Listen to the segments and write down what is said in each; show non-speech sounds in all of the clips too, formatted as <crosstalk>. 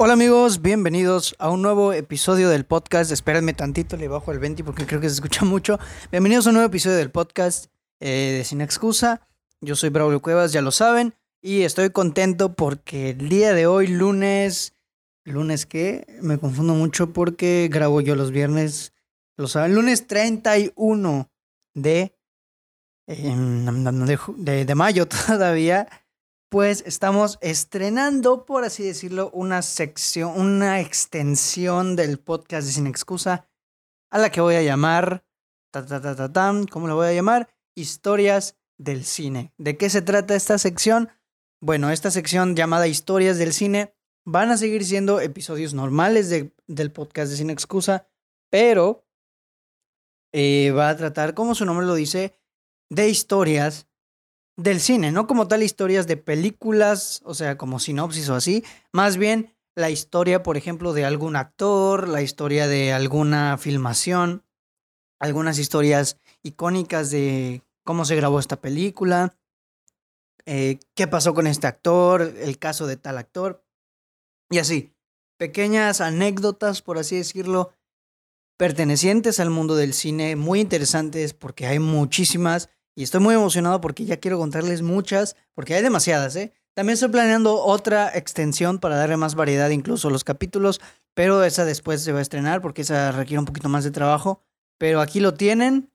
Hola amigos, bienvenidos a un nuevo episodio del podcast. Espérenme tantito, le bajo el 20 porque creo que se escucha mucho. Bienvenidos a un nuevo episodio del podcast eh, de Sin Excusa. Yo soy Braulio Cuevas, ya lo saben. Y estoy contento porque el día de hoy, lunes... ¿Lunes qué? Me confundo mucho porque grabo yo los viernes. Lo saben, lunes 31 de, em, de, de mayo <laughs> todavía pues estamos estrenando, por así decirlo, una sección, una extensión del podcast de Sin Excusa, a la que voy a llamar, ta, ta, ta, ta, ¿cómo la voy a llamar? Historias del cine. ¿De qué se trata esta sección? Bueno, esta sección llamada Historias del cine van a seguir siendo episodios normales de, del podcast de Sin Excusa, pero eh, va a tratar, como su nombre lo dice, de historias del cine, no como tal historias de películas, o sea, como sinopsis o así, más bien la historia, por ejemplo, de algún actor, la historia de alguna filmación, algunas historias icónicas de cómo se grabó esta película, eh, qué pasó con este actor, el caso de tal actor, y así, pequeñas anécdotas, por así decirlo, pertenecientes al mundo del cine, muy interesantes porque hay muchísimas y estoy muy emocionado porque ya quiero contarles muchas, porque hay demasiadas, ¿eh? También estoy planeando otra extensión para darle más variedad incluso a los capítulos, pero esa después se va a estrenar porque esa requiere un poquito más de trabajo. Pero aquí lo tienen,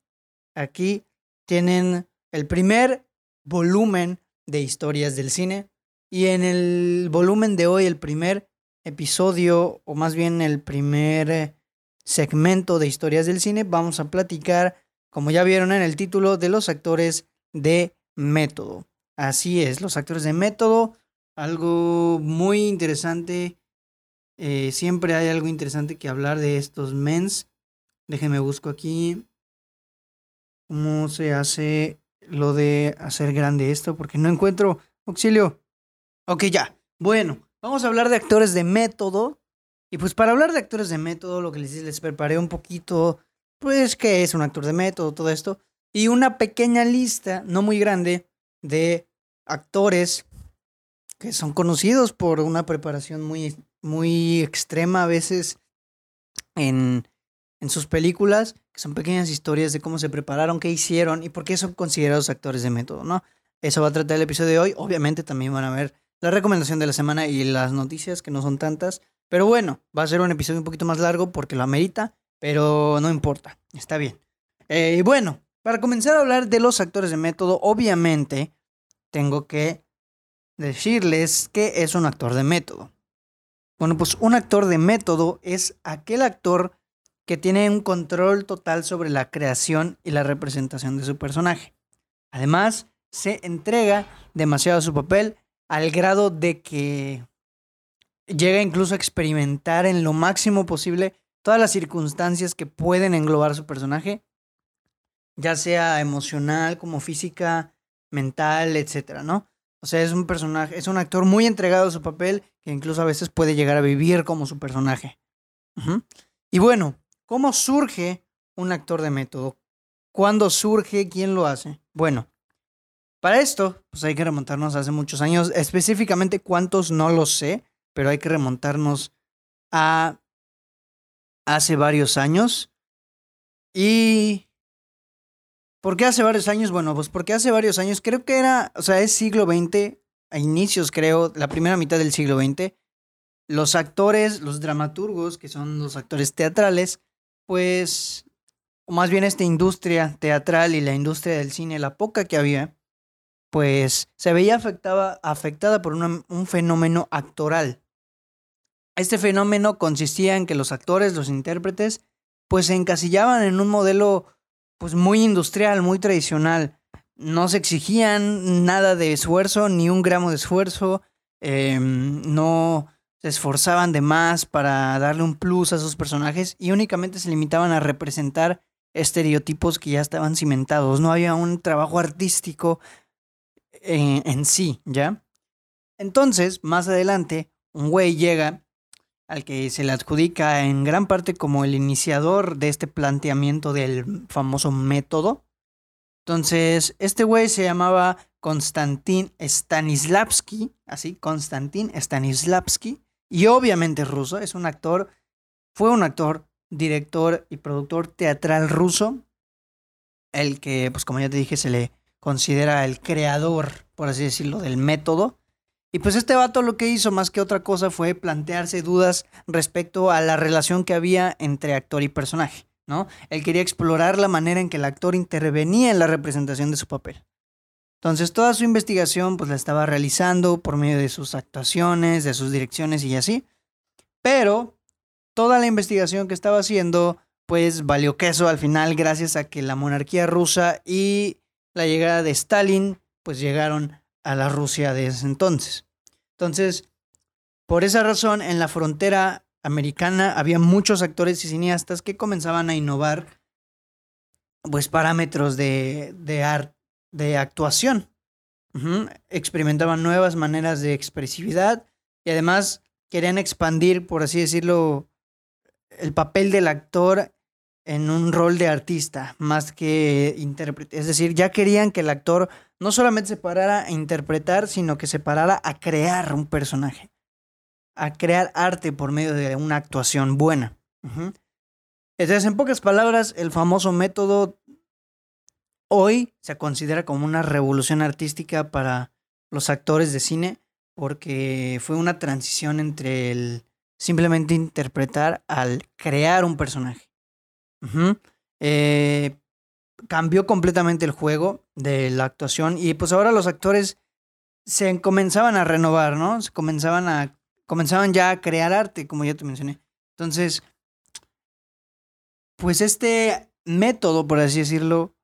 aquí tienen el primer volumen de historias del cine y en el volumen de hoy, el primer episodio, o más bien el primer segmento de historias del cine, vamos a platicar como ya vieron en el título, de los actores de método. Así es, los actores de método, algo muy interesante. Eh, siempre hay algo interesante que hablar de estos mens. Déjenme busco aquí cómo se hace lo de hacer grande esto, porque no encuentro auxilio. Ok, ya. Bueno, vamos a hablar de actores de método. Y pues para hablar de actores de método, lo que les, les preparé un poquito pues que es un actor de método, todo esto, y una pequeña lista, no muy grande, de actores que son conocidos por una preparación muy, muy extrema a veces en, en sus películas, que son pequeñas historias de cómo se prepararon, qué hicieron y por qué son considerados actores de método, ¿no? Eso va a tratar el episodio de hoy. Obviamente también van a ver la recomendación de la semana y las noticias, que no son tantas. Pero bueno, va a ser un episodio un poquito más largo porque lo amerita. Pero no importa, está bien. Eh, y bueno, para comenzar a hablar de los actores de método, obviamente tengo que decirles que es un actor de método. Bueno, pues un actor de método es aquel actor que tiene un control total sobre la creación y la representación de su personaje. Además, se entrega demasiado a su papel al grado de que llega incluso a experimentar en lo máximo posible todas las circunstancias que pueden englobar su personaje, ya sea emocional, como física, mental, etcétera, ¿no? O sea, es un personaje, es un actor muy entregado a su papel que incluso a veces puede llegar a vivir como su personaje. Y bueno, ¿cómo surge un actor de método? ¿Cuándo surge? ¿Quién lo hace? Bueno, para esto, pues hay que remontarnos hace muchos años, específicamente cuántos no lo sé, pero hay que remontarnos a hace varios años. ¿Y por qué hace varios años? Bueno, pues porque hace varios años, creo que era, o sea, es siglo XX, a inicios creo, la primera mitad del siglo XX, los actores, los dramaturgos, que son los actores teatrales, pues, o más bien esta industria teatral y la industria del cine, la poca que había, pues se veía afectada, afectada por un fenómeno actoral. Este fenómeno consistía en que los actores, los intérpretes, pues se encasillaban en un modelo pues muy industrial, muy tradicional. No se exigían nada de esfuerzo, ni un gramo de esfuerzo. Em, no se esforzaban de más para darle un plus a sus personajes y únicamente se limitaban a representar estereotipos que ya estaban cimentados. No había un trabajo artístico en, en sí, ¿ya? Entonces, más adelante, un güey llega al que se le adjudica en gran parte como el iniciador de este planteamiento del famoso método. Entonces, este güey se llamaba Konstantin Stanislavski, así, Konstantin Stanislavski, y obviamente ruso. Es un actor, fue un actor, director y productor teatral ruso, el que, pues como ya te dije, se le considera el creador, por así decirlo, del método. Y pues este vato lo que hizo más que otra cosa fue plantearse dudas respecto a la relación que había entre actor y personaje, ¿no? Él quería explorar la manera en que el actor intervenía en la representación de su papel. Entonces toda su investigación pues la estaba realizando por medio de sus actuaciones, de sus direcciones y así. Pero toda la investigación que estaba haciendo pues valió queso al final gracias a que la monarquía rusa y la llegada de Stalin pues llegaron a la Rusia de ese entonces. Entonces, por esa razón, en la frontera americana había muchos actores y cineastas que comenzaban a innovar pues parámetros de, de, de actuación. Experimentaban nuevas maneras de expresividad y además querían expandir, por así decirlo, el papel del actor en un rol de artista más que intérprete. Es decir, ya querían que el actor no solamente se parara a interpretar, sino que se parara a crear un personaje, a crear arte por medio de una actuación buena. Entonces, en pocas palabras, el famoso método hoy se considera como una revolución artística para los actores de cine porque fue una transición entre el simplemente interpretar al crear un personaje. Eh, cambió completamente el juego de la actuación y pues ahora los actores se comenzaban a renovar, ¿no? Se comenzaban a comenzaban ya a crear arte, como ya te mencioné. Entonces, pues este método, por así decirlo,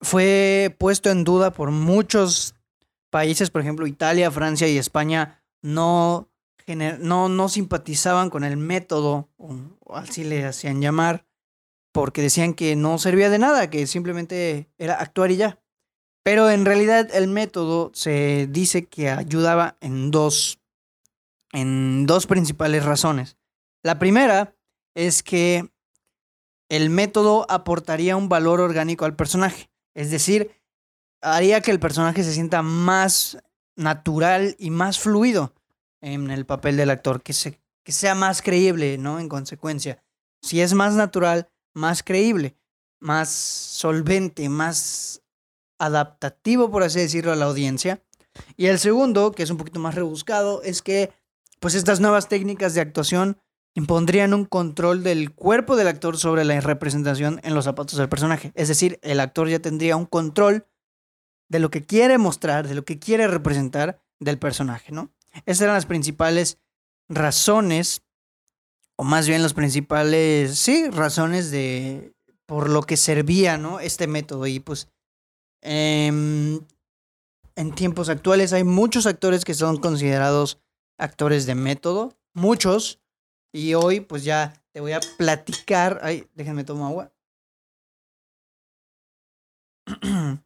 fue puesto en duda por muchos países, por ejemplo, Italia, Francia y España no no, no simpatizaban con el método, o así le hacían llamar, porque decían que no servía de nada, que simplemente era actuar y ya. Pero en realidad el método se dice que ayudaba en dos, en dos principales razones. La primera es que el método aportaría un valor orgánico al personaje, es decir, haría que el personaje se sienta más natural y más fluido en el papel del actor, que, se, que sea más creíble, ¿no? En consecuencia, si es más natural, más creíble, más solvente, más adaptativo, por así decirlo, a la audiencia. Y el segundo, que es un poquito más rebuscado, es que pues estas nuevas técnicas de actuación impondrían un control del cuerpo del actor sobre la representación en los zapatos del personaje. Es decir, el actor ya tendría un control de lo que quiere mostrar, de lo que quiere representar del personaje, ¿no? Esas eran las principales razones, o más bien las principales, sí, razones de por lo que servía, ¿no? Este método. Y pues em, en tiempos actuales hay muchos actores que son considerados actores de método, muchos. Y hoy pues ya te voy a platicar. Ay, déjenme tomar agua. <clears throat>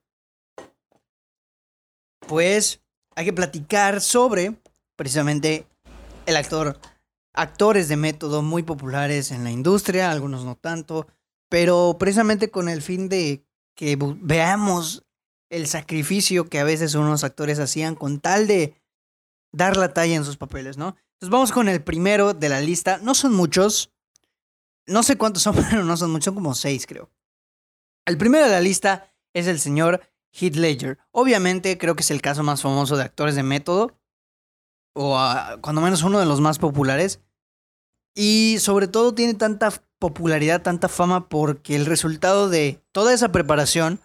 Pues hay que platicar sobre precisamente el actor, actores de método muy populares en la industria, algunos no tanto, pero precisamente con el fin de que veamos el sacrificio que a veces unos actores hacían con tal de dar la talla en sus papeles, ¿no? Entonces vamos con el primero de la lista. No son muchos. No sé cuántos son, <laughs> pero no son muchos. Son como seis, creo. El primero de la lista es el señor Heath Ledger. Obviamente creo que es el caso más famoso de actores de método o cuando menos uno de los más populares. Y sobre todo tiene tanta popularidad, tanta fama, porque el resultado de toda esa preparación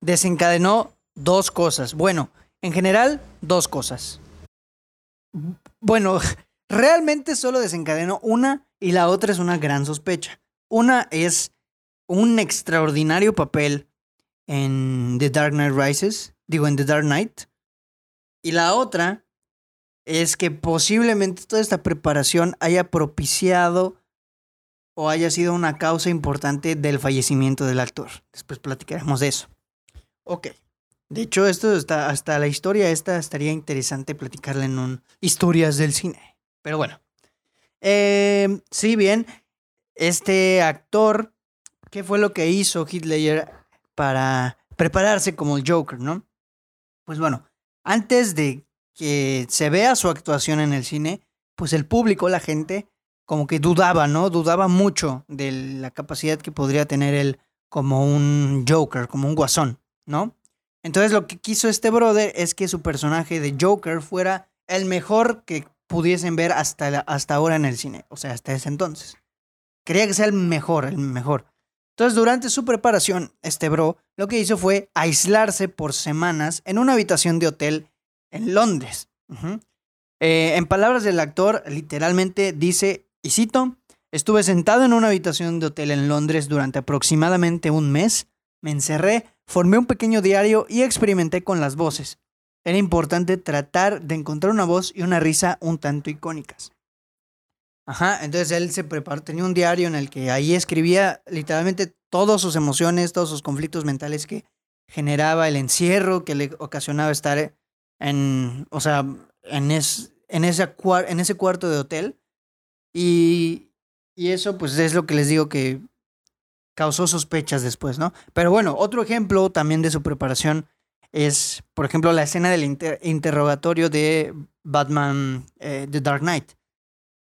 desencadenó dos cosas. Bueno, en general, dos cosas. Bueno, <laughs> realmente solo desencadenó una y la otra es una gran sospecha. Una es un extraordinario papel en The Dark Knight Rises, digo en The Dark Knight. Y la otra es que posiblemente toda esta preparación haya propiciado o haya sido una causa importante del fallecimiento del actor. Después platicaremos de eso. Ok. De hecho, esto está hasta la historia esta estaría interesante platicarla en un historias del cine. Pero bueno. Eh, sí, bien. Este actor, ¿qué fue lo que hizo Hitler para prepararse como el Joker, no? Pues bueno, antes de que se vea su actuación en el cine, pues el público, la gente, como que dudaba, ¿no? Dudaba mucho de la capacidad que podría tener él como un Joker, como un guasón, ¿no? Entonces lo que quiso este brother es que su personaje de Joker fuera el mejor que pudiesen ver hasta, hasta ahora en el cine, o sea, hasta ese entonces. Quería que sea el mejor, el mejor. Entonces, durante su preparación, este bro lo que hizo fue aislarse por semanas en una habitación de hotel en Londres. Eh, en palabras del actor, literalmente dice, y cito, estuve sentado en una habitación de hotel en Londres durante aproximadamente un mes, me encerré, formé un pequeño diario y experimenté con las voces. Era importante tratar de encontrar una voz y una risa un tanto icónicas. Ajá, entonces él se preparó, tenía un diario en el que ahí escribía literalmente todas sus emociones, todos sus conflictos mentales que generaba el encierro, que le ocasionaba estar en, o sea, en, es, en, ese, en ese cuarto de hotel. Y, y eso pues es lo que les digo que causó sospechas después, ¿no? Pero bueno, otro ejemplo también de su preparación es, por ejemplo, la escena del interrogatorio de Batman eh, The Dark Knight,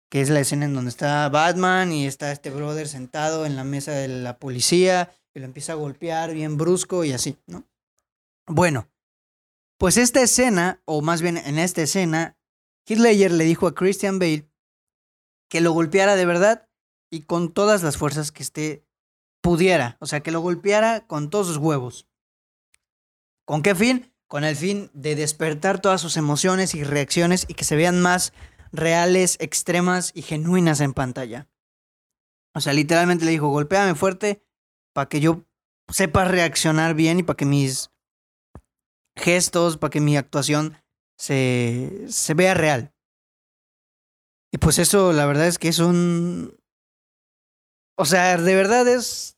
que es la escena en donde está Batman y está este brother sentado en la mesa de la policía y lo empieza a golpear bien brusco y así, ¿no? Bueno, pues esta escena, o más bien en esta escena, Heath Ledger le dijo a Christian Bale que lo golpeara de verdad y con todas las fuerzas que este pudiera, o sea, que lo golpeara con todos sus huevos. ¿Con qué fin? Con el fin de despertar todas sus emociones y reacciones y que se vean más reales, extremas y genuinas en pantalla. O sea, literalmente le dijo, golpéame fuerte para que yo sepa reaccionar bien y para que mis gestos, para que mi actuación se, se vea real. Y pues eso, la verdad es que es un... O sea, de verdad es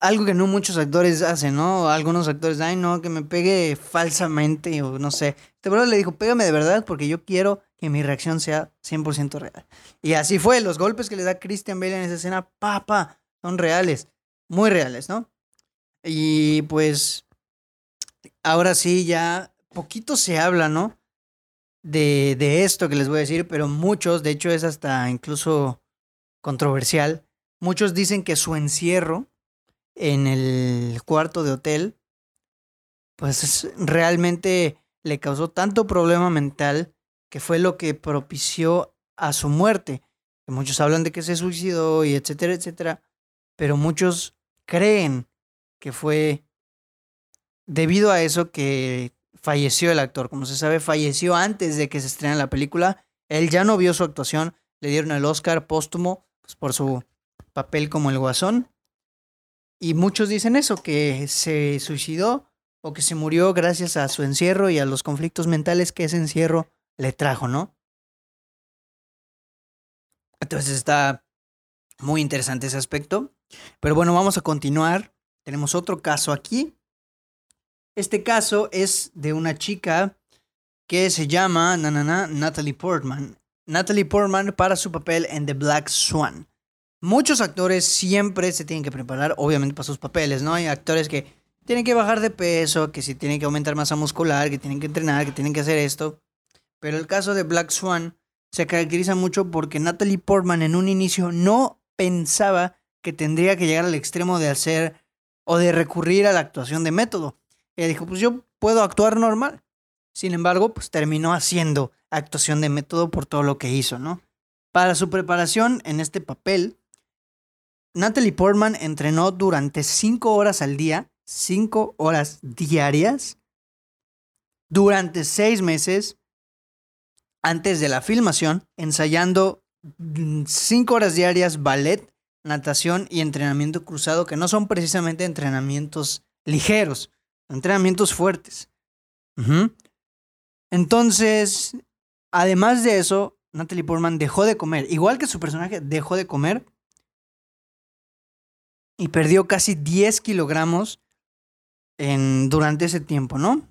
algo que no muchos actores hacen, ¿no? Algunos actores, ay, no, que me pegue falsamente o no sé. Este brother le dijo, pégame de verdad porque yo quiero que mi reacción sea 100% real. Y así fue, los golpes que le da Christian Bale en esa escena, pa, son reales, muy reales, ¿no? Y pues ahora sí, ya poquito se habla, ¿no? De, de esto que les voy a decir, pero muchos, de hecho es hasta incluso controversial, muchos dicen que su encierro en el cuarto de hotel, pues realmente le causó tanto problema mental que fue lo que propició a su muerte. muchos hablan de que se suicidó y etcétera, etcétera, pero muchos creen que fue debido a eso que falleció el actor. Como se sabe, falleció antes de que se estrene la película. Él ya no vio su actuación, le dieron el Oscar póstumo pues, por su papel como el guasón. Y muchos dicen eso, que se suicidó o que se murió gracias a su encierro y a los conflictos mentales que ese encierro le trajo, ¿no? Entonces está muy interesante ese aspecto. Pero bueno, vamos a continuar. Tenemos otro caso aquí. Este caso es de una chica que se llama Natalie Portman. Natalie Portman para su papel en The Black Swan. Muchos actores siempre se tienen que preparar, obviamente, para sus papeles, ¿no? Hay actores que tienen que bajar de peso, que si tienen que aumentar masa muscular, que tienen que entrenar, que tienen que hacer esto. Pero el caso de Black Swan se caracteriza mucho porque Natalie Portman en un inicio no pensaba que tendría que llegar al extremo de hacer o de recurrir a la actuación de método. Ella dijo, pues yo puedo actuar normal. Sin embargo, pues terminó haciendo actuación de método por todo lo que hizo, ¿no? Para su preparación en este papel, Natalie Portman entrenó durante cinco horas al día, cinco horas diarias, durante seis meses antes de la filmación, ensayando mm, cinco horas diarias ballet, natación y entrenamiento cruzado, que no son precisamente entrenamientos ligeros, entrenamientos fuertes. Entonces, además de eso, Natalie Portman dejó de comer, igual que su personaje dejó de comer y perdió casi 10 kilogramos en, durante ese tiempo, ¿no?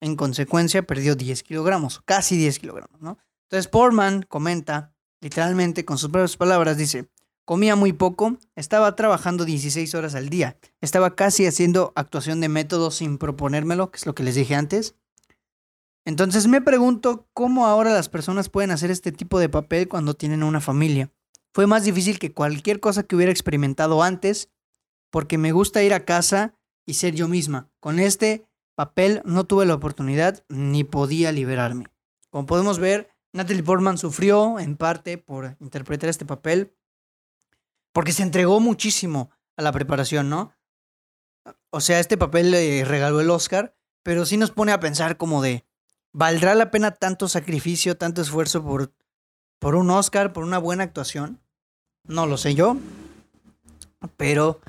En consecuencia, perdió 10 kilogramos, casi 10 kilogramos, ¿no? Entonces, Portman comenta, literalmente con sus propias palabras, dice, comía muy poco, estaba trabajando 16 horas al día, estaba casi haciendo actuación de método sin proponérmelo, que es lo que les dije antes. Entonces me pregunto cómo ahora las personas pueden hacer este tipo de papel cuando tienen una familia. Fue más difícil que cualquier cosa que hubiera experimentado antes, porque me gusta ir a casa y ser yo misma. Con este papel no tuve la oportunidad ni podía liberarme. Como podemos ver, Natalie Portman sufrió en parte por interpretar este papel, porque se entregó muchísimo a la preparación, ¿no? O sea, este papel le regaló el Oscar, pero sí nos pone a pensar como de, ¿valdrá la pena tanto sacrificio, tanto esfuerzo por, por un Oscar, por una buena actuación? No lo sé yo, pero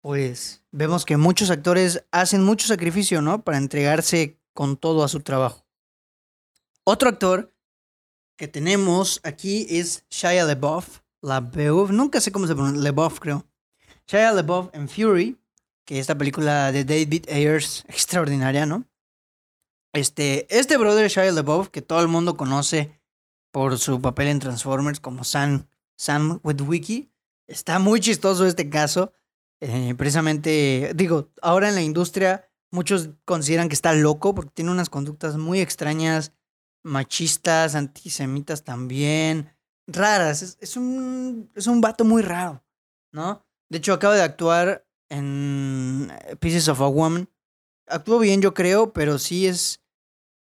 pues vemos que muchos actores hacen mucho sacrificio, ¿no? Para entregarse con todo a su trabajo. Otro actor que tenemos aquí es Shia LaBeouf. LaBeouf, nunca sé cómo se pronuncia, LaBeouf creo. Shia LaBeouf en Fury, que esta película de David Ayers, <laughs> extraordinaria, ¿no? Este, este brother Shia LaBeouf, que todo el mundo conoce por su papel en Transformers como Sam, Sam Witwicky, está muy chistoso este caso. Eh, precisamente, digo, ahora en la industria muchos consideran que está loco porque tiene unas conductas muy extrañas, machistas, antisemitas también, raras. Es, es, un, es un vato muy raro, ¿no? De hecho, acaba de actuar en Pieces of a Woman. Actuó bien, yo creo, pero sí es.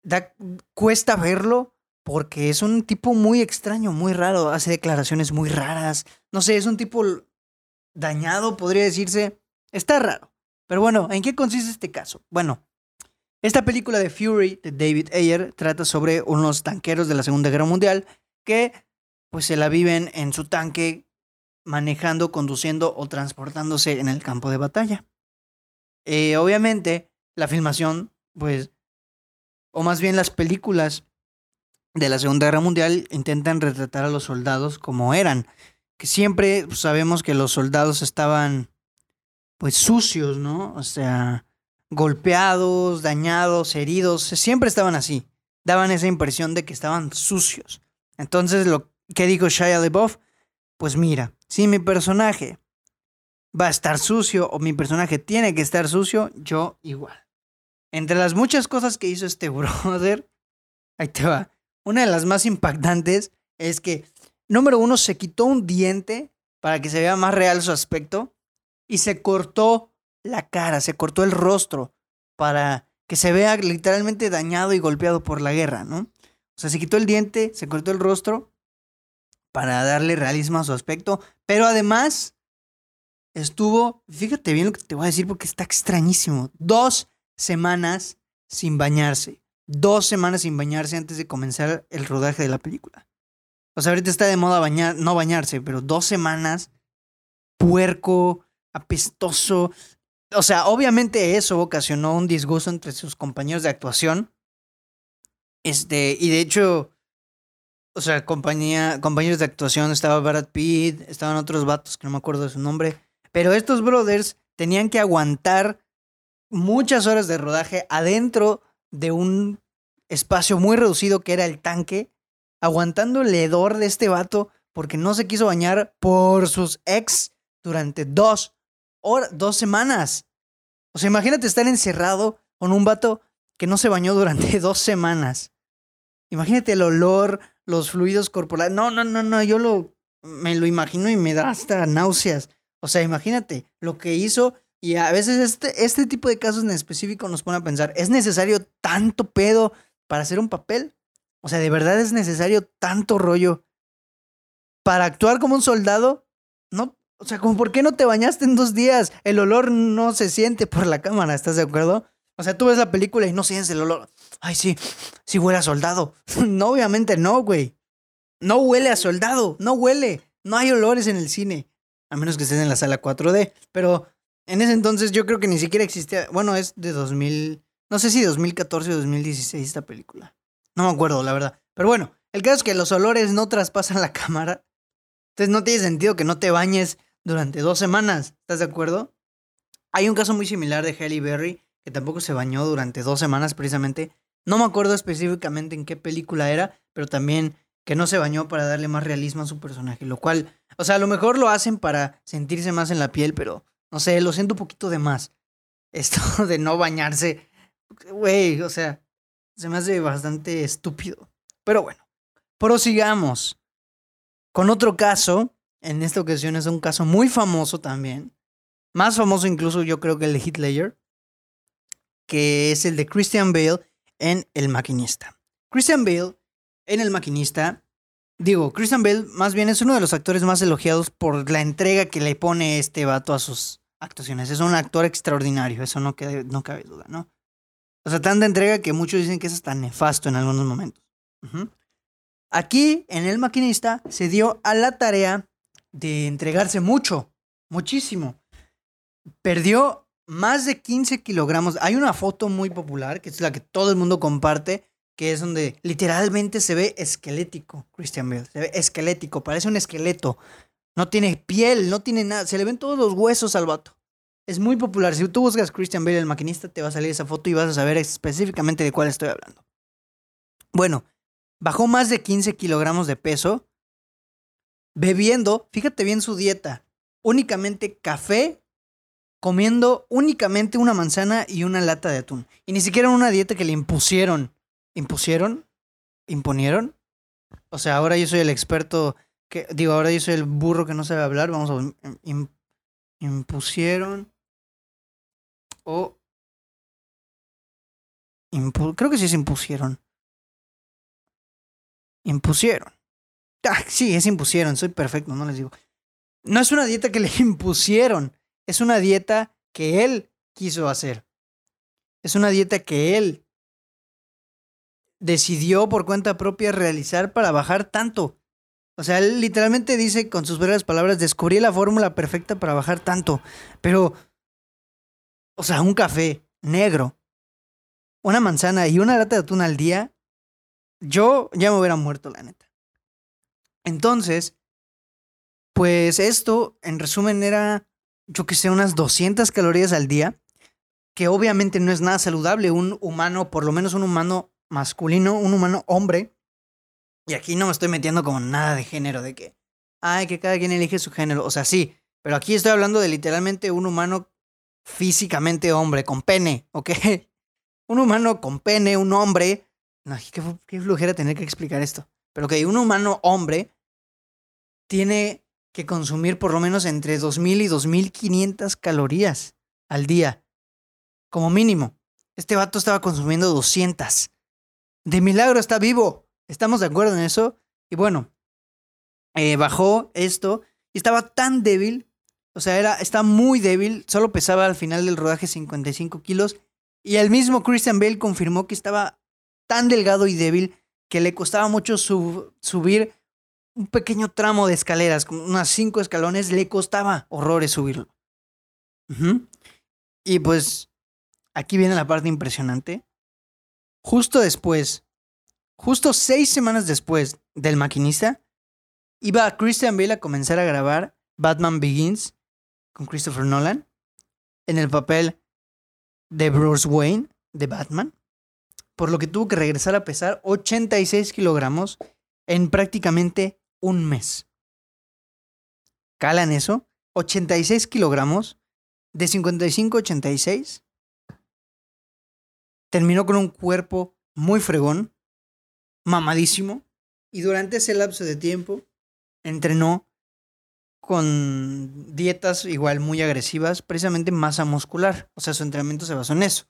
Da, cuesta verlo porque es un tipo muy extraño, muy raro. Hace declaraciones muy raras. No sé, es un tipo dañado, podría decirse. Está raro. Pero bueno, ¿en qué consiste este caso? Bueno, esta película de Fury de David Ayer trata sobre unos tanqueros de la Segunda Guerra Mundial que pues se la viven en su tanque manejando, conduciendo o transportándose en el campo de batalla. Eh, obviamente, la filmación, pues, o más bien las películas de la Segunda Guerra Mundial intentan retratar a los soldados como eran. Que siempre pues, sabemos que los soldados estaban, pues, sucios, ¿no? O sea, golpeados, dañados, heridos, siempre estaban así. Daban esa impresión de que estaban sucios. Entonces, lo que dijo Shia LaBeouf, pues mira, si mi personaje va a estar sucio o mi personaje tiene que estar sucio, yo igual. Entre las muchas cosas que hizo este <laughs> brother, ahí te va. Una de las más impactantes es que, número uno, se quitó un diente para que se vea más real su aspecto y se cortó la cara, se cortó el rostro para que se vea literalmente dañado y golpeado por la guerra, ¿no? O sea, se quitó el diente, se cortó el rostro para darle realismo a su aspecto, pero además estuvo, fíjate bien lo que te voy a decir porque está extrañísimo, dos semanas sin bañarse, dos semanas sin bañarse antes de comenzar el rodaje de la película. O sea, ahorita está de moda bañar, no bañarse, pero dos semanas, puerco, apestoso, o sea, obviamente eso ocasionó un disgusto entre sus compañeros de actuación. Este, y de hecho, o sea, compañía, compañeros de actuación, estaba Brad Pitt, estaban otros vatos que no me acuerdo de su nombre. Pero estos brothers tenían que aguantar muchas horas de rodaje adentro de un espacio muy reducido que era el tanque, aguantando el hedor de este vato porque no se quiso bañar por sus ex durante dos dos semanas. O sea, imagínate estar encerrado con un vato que no se bañó durante <laughs> dos semanas. Imagínate el olor, los fluidos corporales. No, no, no, no, yo lo, me lo imagino y me da hasta náuseas. O sea, imagínate lo que hizo y a veces este, este tipo de casos en específico nos pone a pensar, ¿es necesario tanto pedo para hacer un papel? O sea, ¿de verdad es necesario tanto rollo para actuar como un soldado? No, o sea, ¿por qué no te bañaste en dos días? El olor no se siente por la cámara, ¿estás de acuerdo? O sea, tú ves la película y no sientes el olor. Ay, sí, sí huele a soldado. <laughs> no, obviamente no, güey. No huele a soldado, no huele. No hay olores en el cine. A menos que estés en la sala 4D. Pero en ese entonces yo creo que ni siquiera existía. Bueno, es de 2000. No sé si 2014 o 2016 esta película. No me acuerdo, la verdad. Pero bueno, el caso es que los olores no traspasan la <laughs> cámara. Entonces no tiene sentido que no te bañes durante dos semanas. ¿Estás de acuerdo? Hay un caso muy similar de Halle Berry, que tampoco se bañó durante dos semanas precisamente. No me acuerdo específicamente en qué película era, pero también que no se bañó para darle más realismo a su personaje, lo cual, o sea, a lo mejor lo hacen para sentirse más en la piel, pero no sé, lo siento un poquito de más. <laughs> Esto de no bañarse, güey, o sea, Se me hace bastante estúpido. Pero bueno, prosigamos con otro caso. En esta ocasión es un caso muy famoso también. Más famoso incluso yo creo que el de Hitler. Que es el de Christian Bale en El Maquinista. Christian Bale en El Maquinista. Digo, Christian Bale más bien es uno de los actores más elogiados por la entrega que le pone este vato a sus actuaciones. Es un actor extraordinario, eso no, no cabe duda, ¿no? O sea, tanta entrega que muchos dicen que es hasta nefasto en algunos momentos. Aquí, en El Maquinista, se dio a la tarea de entregarse mucho, muchísimo. Perdió más de 15 kilogramos. Hay una foto muy popular, que es la que todo el mundo comparte, que es donde literalmente se ve esquelético, Christian Bale. Se ve esquelético, parece un esqueleto. No tiene piel, no tiene nada. Se le ven todos los huesos al vato. Es muy popular. Si tú buscas Christian Bale, el maquinista, te va a salir esa foto y vas a saber específicamente de cuál estoy hablando. Bueno, bajó más de 15 kilogramos de peso bebiendo, fíjate bien su dieta, únicamente café, comiendo únicamente una manzana y una lata de atún. Y ni siquiera una dieta que le impusieron. ¿Impusieron? ¿Imponieron? O sea, ahora yo soy el experto que, digo, ahora yo soy el burro que no sabe hablar, vamos a... impusieron o... creo que sí se impusieron. Impusieron. Ah, sí, es impusieron, soy perfecto, no les digo. No es una dieta que le <laughs> impusieron, es una dieta que él quiso hacer. Es una dieta que él decidió por cuenta propia realizar para bajar tanto. O sea, él literalmente dice con sus breves palabras, descubrí la fórmula perfecta para bajar tanto. Pero, o sea, un café negro, una manzana y una lata de atún al día, yo ya me hubiera muerto, la neta. Entonces, pues esto, en resumen, era, yo que sé, unas 200 calorías al día, que obviamente no es nada saludable. Un humano, por lo menos un humano masculino, un humano hombre, y aquí no me estoy metiendo como nada de género, de que, ay, que cada quien elige su género. O sea, sí, pero aquí estoy hablando de literalmente un humano físicamente hombre, con pene, ¿ok? <laughs> Un humano con pene, un hombre. No, qué, qué flujera tener que explicar esto. Pero que un humano hombre tiene que consumir por lo menos entre 2.000 y 2.500 calorías al día. Como mínimo. Este vato estaba consumiendo 200. De milagro está vivo. ¿Estamos de acuerdo en eso? Y bueno, eh, bajó esto y estaba tan débil, o sea, era, está muy débil, solo pesaba al final del rodaje 55 kilos y el mismo Christian Bale confirmó que estaba tan delgado y débil que le costaba mucho subir un pequeño tramo de escaleras, unas cinco escalones, le costaba horrores subirlo. Y pues aquí viene la parte impresionante. Justo después Justo seis semanas después del maquinista, iba Christian Bale a comenzar a grabar Batman Begins con Christopher Nolan en el papel de Bruce Wayne de Batman, por lo que tuvo que regresar a pesar 86 kilogramos en prácticamente un mes. ¿Calan eso? 86 kilogramos de 55 a 86. Terminó con un cuerpo muy fregón, mamadísimo y durante ese lapso de tiempo entrenó con dietas igual muy agresivas, precisamente masa muscular. O sea, su entrenamiento se basó en eso.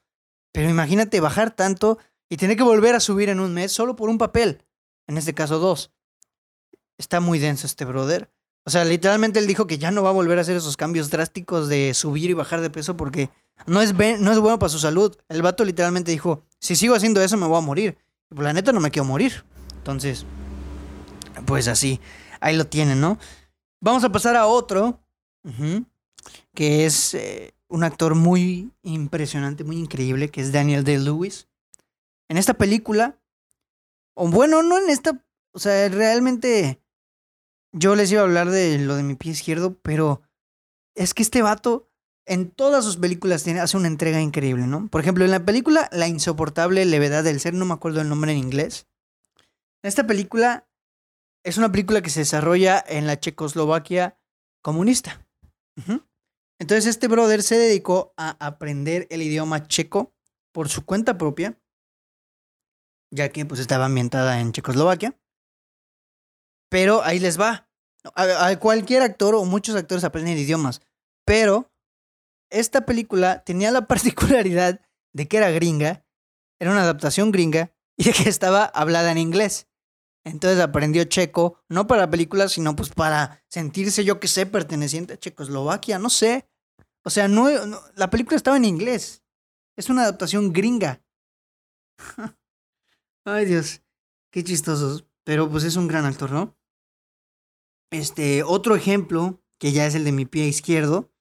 Pero imagínate bajar tanto y tener que volver a subir en un mes solo por un papel. En este caso, dos. Está muy denso este brother. O sea, literalmente él dijo que ya no va a volver a hacer esos cambios drásticos de subir y bajar de peso porque no es, no es bueno para su salud. El vato literalmente dijo, si sigo haciendo eso me voy a morir. Pues la neta no me quiero morir. Entonces, pues así, ahí lo tienen, ¿no? Vamos a pasar a otro, que es eh, un actor muy impresionante, muy increíble, que es Daniel Day-Lewis. En esta película, o bueno, no en esta, o sea, realmente yo les iba a hablar de lo de mi pie izquierdo, pero es que este vato en todas sus películas tiene, hace una entrega increíble, ¿no? Por ejemplo, en la película La insoportable levedad del ser, no me acuerdo el nombre en inglés. Esta película es una película que se desarrolla en la Checoslovaquia comunista. Entonces este brother se dedicó a aprender el idioma checo por su cuenta propia ya que pues estaba ambientada en Checoslovaquia. Pero ahí les va. A, cualquier actor o muchos actores aprenden idiomas, pero esta película tenía la <laughs> particularidad de que era gringa, era una adaptación gringa y de que estaba hablada en inglés. Entonces aprendió checo, no para la película, sino pues para sentirse, yo que sé, perteneciente a Checoslovaquia, no sé. O sea, no, la película estaba en inglés. Es una adaptación gringa. <laughs> Ay, Dios, qué chistosos. Pero pues es un gran actor, ¿no? Este, otro ejemplo, que ya es el de mi pie izquierdo,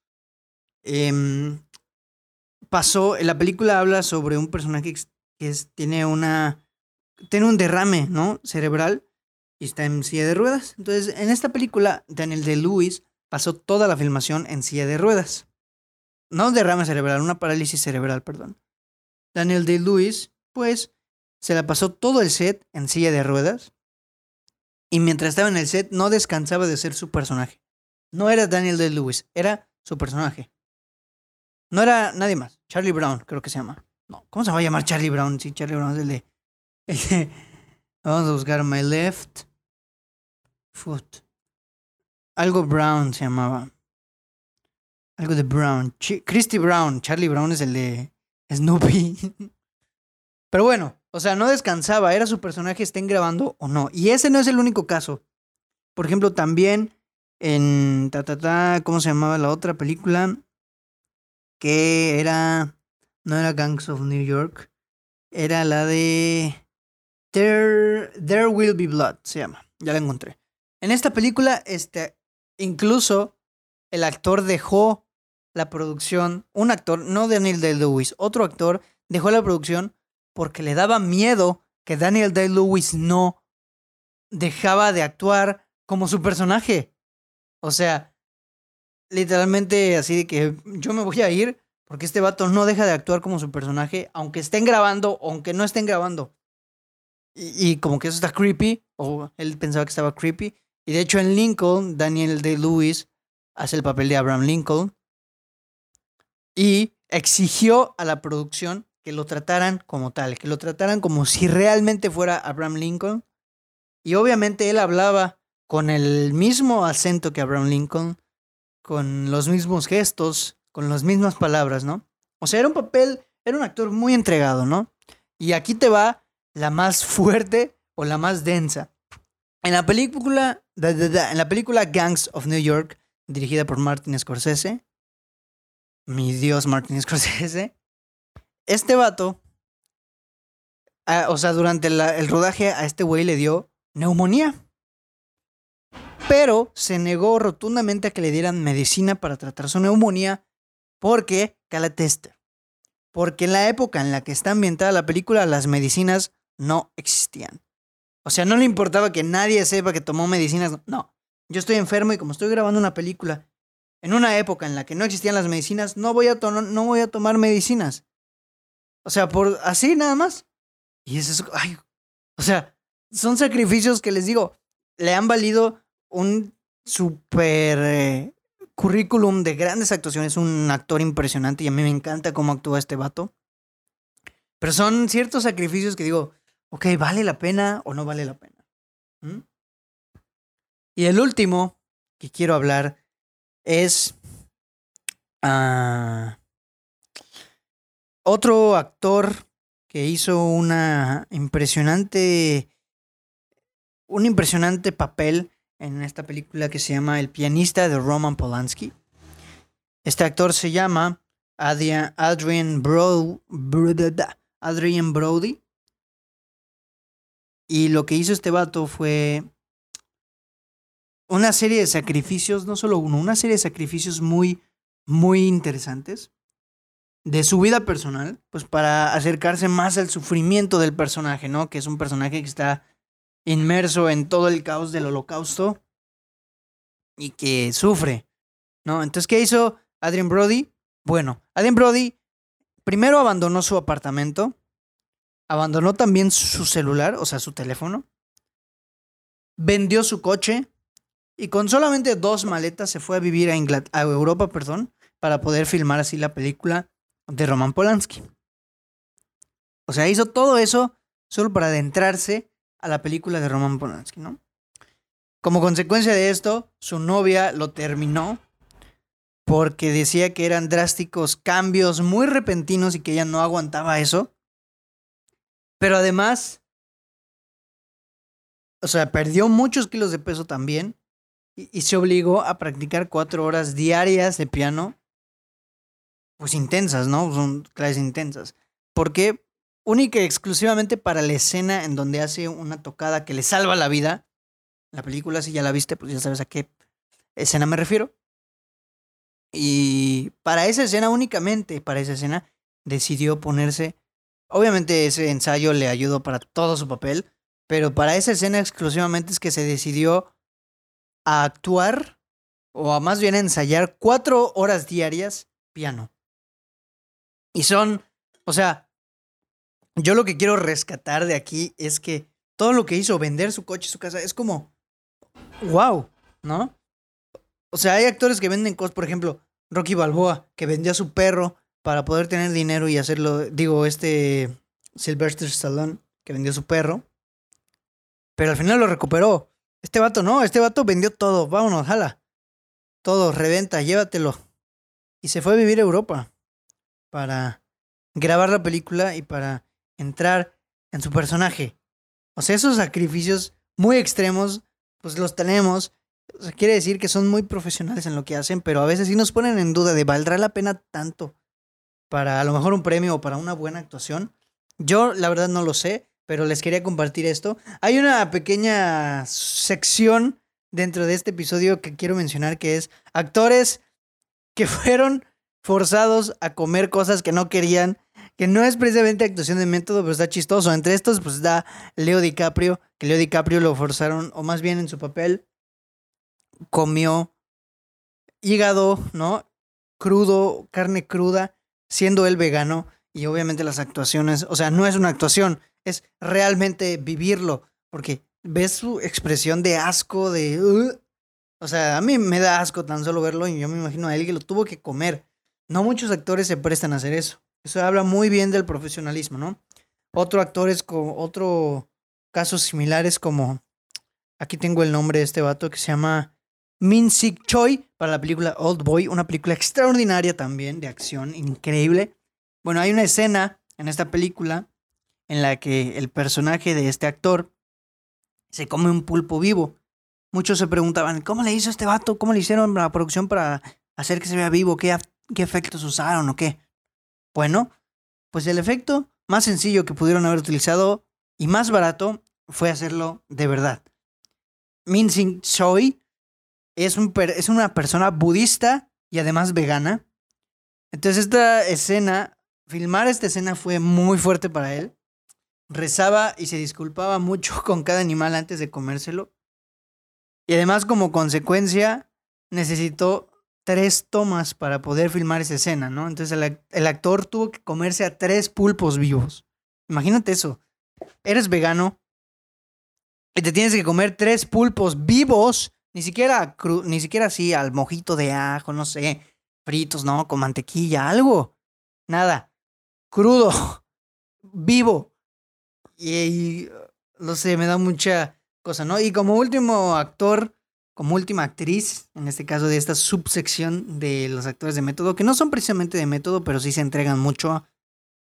em, pasó, la película habla sobre un personaje que es, tiene una tiene un derrame, ¿no? Cerebral y está en silla de ruedas. Entonces, en esta película, Daniel de Lewis pasó toda la filmación en silla de ruedas. No un derrame cerebral, una parálisis cerebral, perdón. Daniel de Lewis, pues, se la pasó todo el set en silla de ruedas. Y mientras estaba en el set, no descansaba de ser su personaje. No era Daniel de Lewis, era su personaje. No era nadie más. Charlie Brown, creo que se llama. No, ¿cómo se va a llamar Charlie Brown? Sí, Charlie Brown es el de Vamos a buscar My Left Foot. Algo Brown se llamaba. Algo de Brown. Christy Brown. Charlie Brown es el de Snoopy. <laughs> Pero bueno, o sea, no descansaba. Era su personaje, estén grabando o no. Y ese no es el único caso. Por ejemplo, también en. Ta, ta, ta, ¿Cómo se llamaba la otra película? Que era. No era Gangs of New York. Era la de. There, There Will Be Blood se llama. Ya la encontré. En esta película, este, incluso el actor dejó la producción. Un actor, no Daniel Day-Lewis, otro actor dejó la producción porque le daba miedo que Daniel Day-Lewis no dejaba de actuar como su personaje. O sea, literalmente así de que yo me voy a ir porque este vato no deja de actuar como su personaje, aunque estén grabando aunque no estén grabando. Y, como que eso está creepy, o él pensaba que estaba creepy. Y de hecho en Lincoln, Daniel de Lewis hace el papel de Abraham Lincoln. Y exigió a la producción que lo trataran como tal, que lo trataran como si realmente fuera Abraham Lincoln. Y obviamente él hablaba con el mismo acento que Abraham Lincoln, con los mismos gestos, con las mismas palabras, ¿no? O sea, era un papel, era un actor muy entregado, ¿no? Y aquí te va la más fuerte o la más densa. En la película, en la película Gangs of New York, dirigida por Martin Scorsese, mi Dios Martin <laughs> Scorsese, este vato, ah, o sea, durante el rodaje a este güey le dio neumonía. Pero se negó rotundamente a que le dieran medicina para tratar su neumonía porque, Calatester, porque en la época en la que está ambientada la película, las medicinas no existían. O sea, no le importaba que nadie sepa que tomó medicinas. No, yo estoy enfermo y como estoy grabando una película en una época en la que no existían las medicinas, a, no voy a tomar medicinas. O sea, por así nada más. Y eso es, ay, o sea, son sacrificios que les digo, le han valido un super eh, currículum de grandes actuaciones, un actor impresionante y a mí me encanta cómo actúa este vato. Pero son ciertos sacrificios que digo, ok, ¿vale la pena o no vale la pena? ¿Mm? Y el último que quiero hablar es uh, otro actor que hizo una impresionante un impresionante papel en esta película que se llama El pianista de Roman Polanski. Este actor se llama Adrian, Adrian, Bro, Adrian Brody y lo que hizo este vato fue una serie de sacrificios, no solo uno, una serie de sacrificios muy, muy interesantes de su vida personal, pues para acercarse más al sufrimiento del personaje, ¿no? Que es un personaje que está inmerso en todo el caos del holocausto y que sufre, ¿no? Entonces, ¿qué hizo Adrian Brody? Bueno, Adrian Brody primero abandonó su apartamento abandonó también su celular, o sea, su teléfono, vendió su coche y con solamente dos maletas se fue a vivir a, a Europa, perdón, para poder filmar así la película de Roman Polanski. O sea, hizo todo eso solo para adentrarse a la película de Roman Polanski, ¿no? Como consecuencia de esto, su novia lo terminó porque decía que eran drásticos cambios muy repentinos y que ella no aguantaba eso. Pero además, o sea, perdió muchos kilos de peso también y, se obligó a practicar cuatro horas diarias de piano, pues intensas, ¿no? Son clases intensas. Porque única y exclusivamente para la escena en donde hace una tocada que le salva la vida. La película, si ya la viste, pues ya sabes a qué escena me refiero. Y para esa escena únicamente, para esa escena, decidió ponerse... Obviamente ese ensayo le ayudó para todo su papel, pero para esa escena exclusivamente es que se decidió a actuar, o a más bien a ensayar, cuatro horas diarias piano. Y son, o sea, yo lo que quiero rescatar de aquí es que todo lo que hizo, vender su coche, su casa, es como, wow, ¿no? O sea, hay actores que venden cosas, por ejemplo, Rocky Balboa, que vendió a su perro para poder tener dinero y hacerlo, digo, este Sylvester Stallone, que vendió a su perro, pero al final lo recuperó. Este vato no, este vato vendió todo, vámonos, jala. Todo, reventa, llévatelo. Y se fue a vivir a Europa para grabar la película y para entrar en su personaje. O sea, esos sacrificios muy extremos, pues los tenemos. O sea, quiere decir que son muy profesionales en lo que hacen, pero a veces sí nos ponen en duda de valdrá la pena tanto para a lo mejor un premio o para una buena actuación. Yo la verdad no lo sé, pero les quería compartir esto. Hay una pequeña sección dentro de este episodio que quiero mencionar que es actores que <laughs> fueron forzados a comer cosas que no querían que no es precisamente actuación de método, pero está chistoso. Entre estos, pues da Leo DiCaprio, que Leo DiCaprio lo forzaron, o más bien en su papel, comió hígado, ¿no? Crudo, carne cruda, siendo él vegano. Y obviamente las actuaciones, o sea, no es una actuación, es realmente vivirlo, porque ves su expresión de asco, de... o sea, a mí me da asco tan solo verlo y yo me imagino a él que lo tuvo que comer. No muchos actores se prestan a hacer eso. Eso habla muy bien del profesionalismo, ¿no? Otro actor es como, otro caso similar es como, aquí tengo el nombre de este vato que se llama Min Sik Choi para la película Old Boy, una película extraordinaria también de acción, increíble. Bueno, hay una escena en esta película en la que el personaje de este actor se come un pulpo vivo. Muchos se preguntaban, ¿cómo le hizo este vato? ¿Cómo le hicieron la producción para hacer que se vea vivo? ¿Qué, qué efectos usaron o qué? Bueno, pues el efecto más sencillo que pudieron haber utilizado y más barato fue hacerlo de verdad. Min Sing Choi es, un es una persona budista y además vegana. Entonces esta escena, filmar esta escena fue muy fuerte para él. Rezaba y se disculpaba mucho <laughs> con cada animal antes de comérselo. Y además como consecuencia necesitó tres tomas para poder filmar esa escena, ¿no? Entonces el, actor tuvo que comerse a tres pulpos vivos. Imagínate eso. Eres vegano y te tienes que comer tres pulpos vivos, ni siquiera, ni siquiera así al mojito de ajo, no sé, fritos, ¿no? Con mantequilla, algo. Nada. Crudo. <laughs> Vivo. Y, y no sé, me da mucha cosa, ¿no? Y como último actor, como última actriz, en este caso de esta subsección de los actores de método, que no son precisamente de método, pero sí se entregan mucho.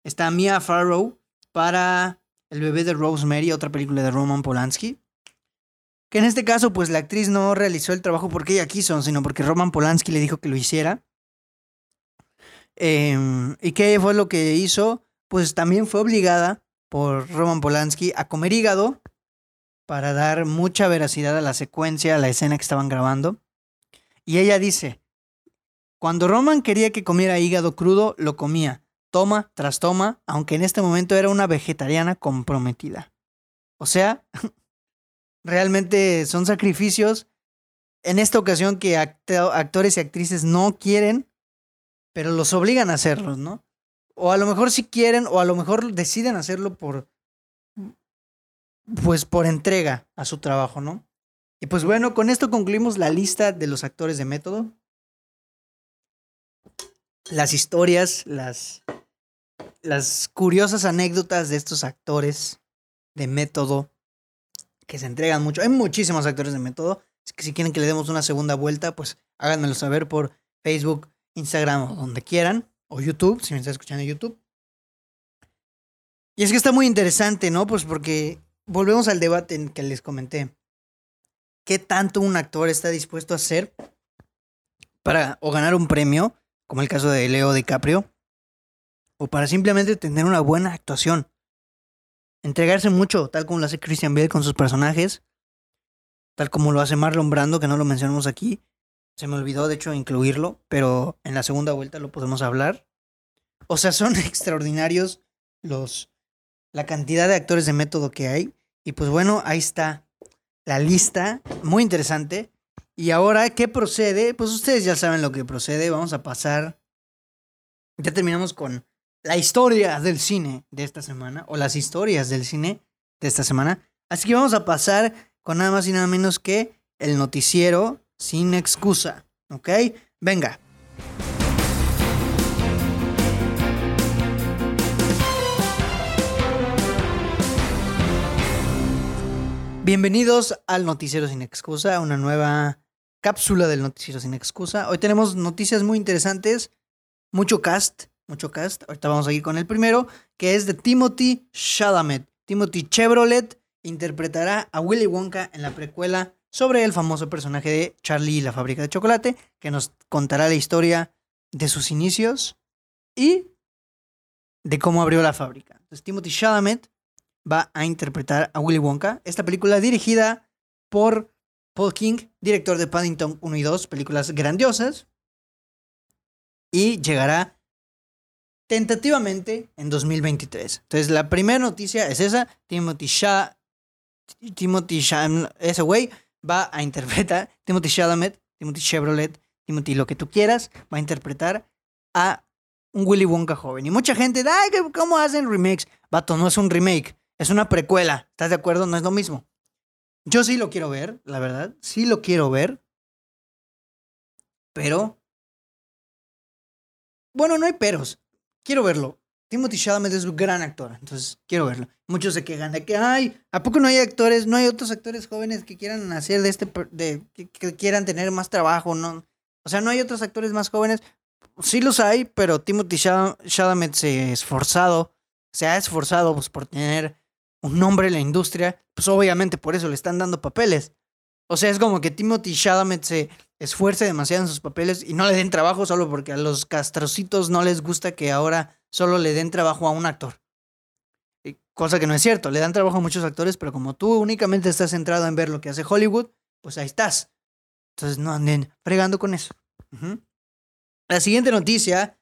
Está Mia Farrow para El bebé de Rosemary, otra película de Roman Polanski. Que en este caso, pues la actriz no realizó el trabajo porque ella quiso, sino porque Roman Polanski le dijo que lo hiciera. Em, ¿Y qué fue lo que hizo? Pues también fue obligada por Roman Polanski a comer hígado para dar mucha veracidad a la secuencia, a la escena que estaban grabando. Y ella dice, cuando Roman quería que comiera hígado crudo, lo comía, toma tras toma, aunque en este momento era una vegetariana comprometida. O sea, <laughs> realmente son sacrificios en esta ocasión que actores y actrices no quieren, pero los obligan a hacerlos, ¿no? O a lo mejor sí quieren, o a lo mejor deciden hacerlo por, pues por entrega a su trabajo, ¿no? Y pues bueno, con esto concluimos la lista de los actores de método. Las historias, las, las curiosas anécdotas de estos actores de método que se entregan mucho. Hay muchísimos actores de método. Es que si quieren que le demos una segunda vuelta, pues háganmelo saber por Facebook, Instagram o donde quieran. O YouTube, si me están escuchando en YouTube. Y es que está muy interesante, ¿no? Pues porque volvemos al debate en que les comenté. ¿Qué tanto un actor está dispuesto a hacer para o ganar un premio, como el caso de Leo DiCaprio, o para simplemente tener una buena actuación? Entregarse mucho, tal como lo hace Christian Bale con sus personajes, tal como lo hace Marlon Brando, que no lo mencionamos aquí. Se me olvidó, de hecho, incluirlo, pero en la segunda vuelta lo podemos hablar. O sea, son <laughs> extraordinarios los la cantidad de actores de método que hay. Y pues bueno, ahí está la lista, muy interesante. Y ahora, ¿qué procede? Pues ustedes ya saben lo que procede. Vamos a pasar. Ya terminamos con la historia del cine de esta semana, o las historias del cine de esta semana. Así que vamos a pasar con nada más y nada menos que el noticiero sin excusa. ¿Ok? Venga. Bienvenidos al Noticiero Sin Excusa, una nueva cápsula del Noticiero Sin Excusa. Hoy tenemos noticias muy interesantes, mucho cast, mucho cast. Ahorita vamos a ir con el primero, que es de Timothy Chalamet. Timothy Chevrolet interpretará a Willy Wonka en la precuela sobre el famoso personaje de Charlie y la fábrica de chocolate, que nos contará la historia de sus inicios y de cómo abrió la fábrica. Entonces, Timothy Chalamet va a interpretar a Willy Wonka. Esta película dirigida por Paul King, director de Paddington 1 y 2, películas grandiosas. Y llegará tentativamente en 2023. Entonces, la primera noticia es esa. Timothy Shah, Timothy Shah, ese güey va a interpretar, <laughs> Timothy Chalamet, Timothy Chevrolet, Timothy lo que tú quieras, va a interpretar a un Willy Wonka joven. Y mucha gente, ay, ¿cómo hacen remakes? Vato, no es un remake. Es una precuela, ¿estás de acuerdo? No es lo mismo. Yo sí lo quiero ver, la verdad. Sí lo quiero ver. Pero. Bueno, no hay peros. Quiero verlo. Timothy Chalamet es un gran actor, entonces quiero verlo. Muchos se quejan de que, ay, ¿a poco no hay actores, no hay otros actores jóvenes que quieran hacer de este, de, que, quieran tener más trabajo, no? O sea, no hay otros actores más jóvenes. Sí los hay, pero Timothy Chalamet se ha esforzado, se ha esforzado pues, por tener un nombre en la industria, pues obviamente por eso le están dando papeles. O sea, es como que Timothy Chalamet se esfuerce demasiado en sus papeles y no le den trabajo solo porque a los castrocitos no les gusta que ahora solo le den trabajo a un actor. Cosa que no es cierto, le dan trabajo a muchos actores, pero como tú únicamente estás centrado en ver lo que hace Hollywood, pues ahí estás. Entonces no anden fregando con eso. La siguiente noticia,